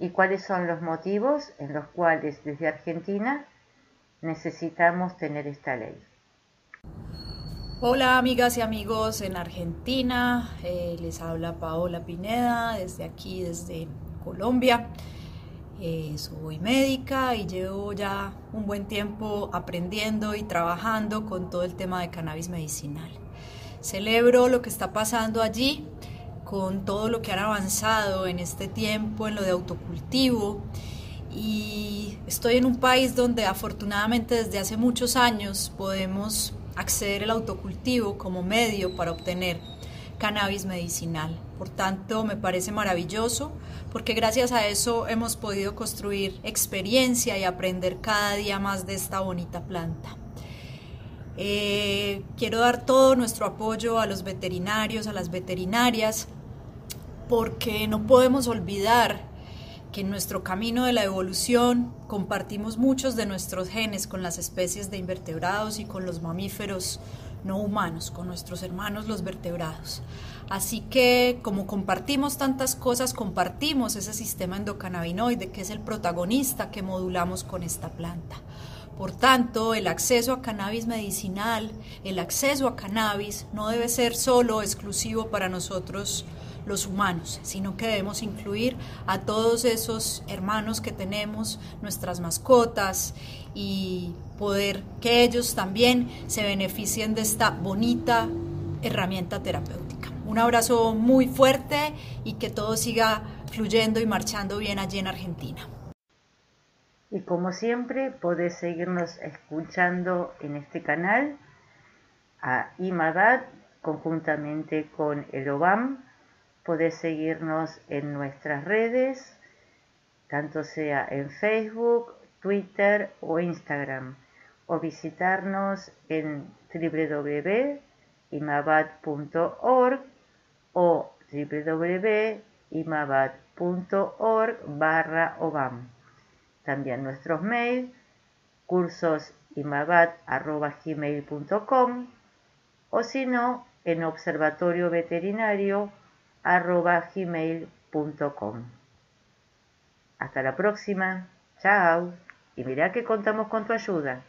y cuáles son los motivos en los cuales desde Argentina necesitamos tener esta ley. Hola amigas y amigos en Argentina, eh, les habla Paola Pineda desde aquí, desde Colombia. Eh, soy médica y llevo ya un buen tiempo aprendiendo y trabajando con todo el tema de cannabis medicinal. Celebro lo que está pasando allí con todo lo que han avanzado en este tiempo en lo de autocultivo y estoy en un país donde afortunadamente desde hace muchos años podemos acceder al autocultivo como medio para obtener cannabis medicinal. Por tanto, me parece maravilloso porque gracias a eso hemos podido construir experiencia y aprender cada día más de esta bonita planta. Eh, quiero dar todo nuestro apoyo a los veterinarios, a las veterinarias, porque no podemos olvidar que en nuestro camino de la evolución compartimos muchos de nuestros genes con las especies de invertebrados y con los mamíferos no humanos, con nuestros hermanos los vertebrados. Así que como compartimos tantas cosas, compartimos ese sistema endocannabinoide que es el protagonista que modulamos con esta planta. Por tanto, el acceso a cannabis medicinal, el acceso a cannabis no debe ser solo exclusivo para nosotros los humanos, sino que debemos incluir a todos esos hermanos que tenemos, nuestras mascotas y poder que ellos también se beneficien de esta bonita herramienta terapéutica. Un abrazo muy fuerte y que todo siga fluyendo y marchando bien allí en Argentina. Y como siempre, podés seguirnos escuchando en este canal a IMADAD conjuntamente con el OBAM Podés seguirnos en nuestras redes, tanto sea en Facebook, Twitter o Instagram, o visitarnos en www.imabad.org o www.imabad.org barra obam. También nuestros mails, cursosimabad.gmail.com o si no, en Observatorio Veterinario arroba gmail.com. Hasta la próxima. Chao. Y mira que contamos con tu ayuda.